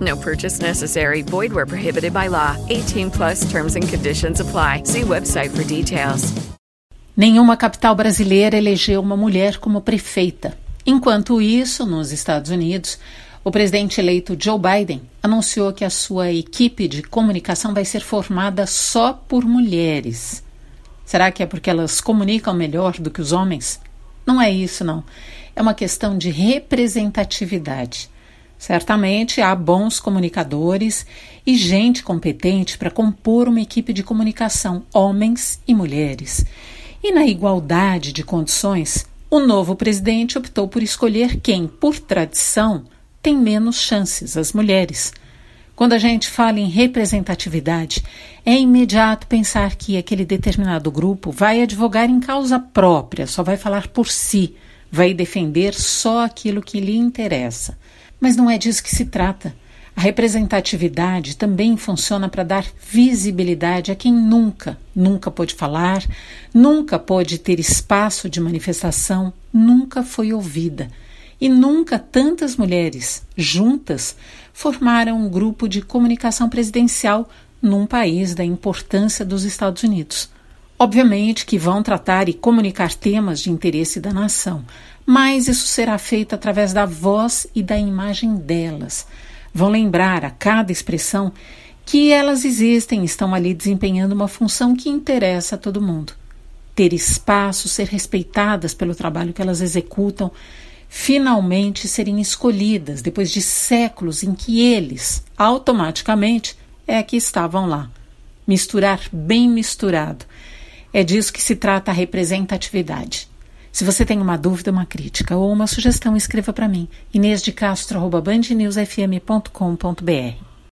No purchase necessary. Void where prohibited by law. 18 plus terms and conditions apply. See website for details. Nenhuma capital brasileira elegeu uma mulher como prefeita. Enquanto isso, nos Estados Unidos, o presidente eleito Joe Biden anunciou que a sua equipe de comunicação vai ser formada só por mulheres. Será que é porque elas comunicam melhor do que os homens? Não é isso, não. É uma questão de representatividade. Certamente há bons comunicadores e gente competente para compor uma equipe de comunicação, homens e mulheres. E na igualdade de condições, o novo presidente optou por escolher quem, por tradição, tem menos chances, as mulheres. Quando a gente fala em representatividade, é imediato pensar que aquele determinado grupo vai advogar em causa própria, só vai falar por si, vai defender só aquilo que lhe interessa. Mas não é disso que se trata. A representatividade também funciona para dar visibilidade a quem nunca, nunca pôde falar, nunca pôde ter espaço de manifestação, nunca foi ouvida. E nunca tantas mulheres, juntas, formaram um grupo de comunicação presidencial num país da importância dos Estados Unidos. Obviamente que vão tratar e comunicar temas de interesse da nação, mas isso será feito através da voz e da imagem delas. Vão lembrar a cada expressão que elas existem, estão ali desempenhando uma função que interessa a todo mundo. Ter espaço, ser respeitadas pelo trabalho que elas executam, finalmente serem escolhidas depois de séculos em que eles, automaticamente, é que estavam lá. Misturar bem misturado. É disso que se trata a representatividade. Se você tem uma dúvida, uma crítica ou uma sugestão, escreva para mim. Inês de Castro, bandnewsfm.com.br.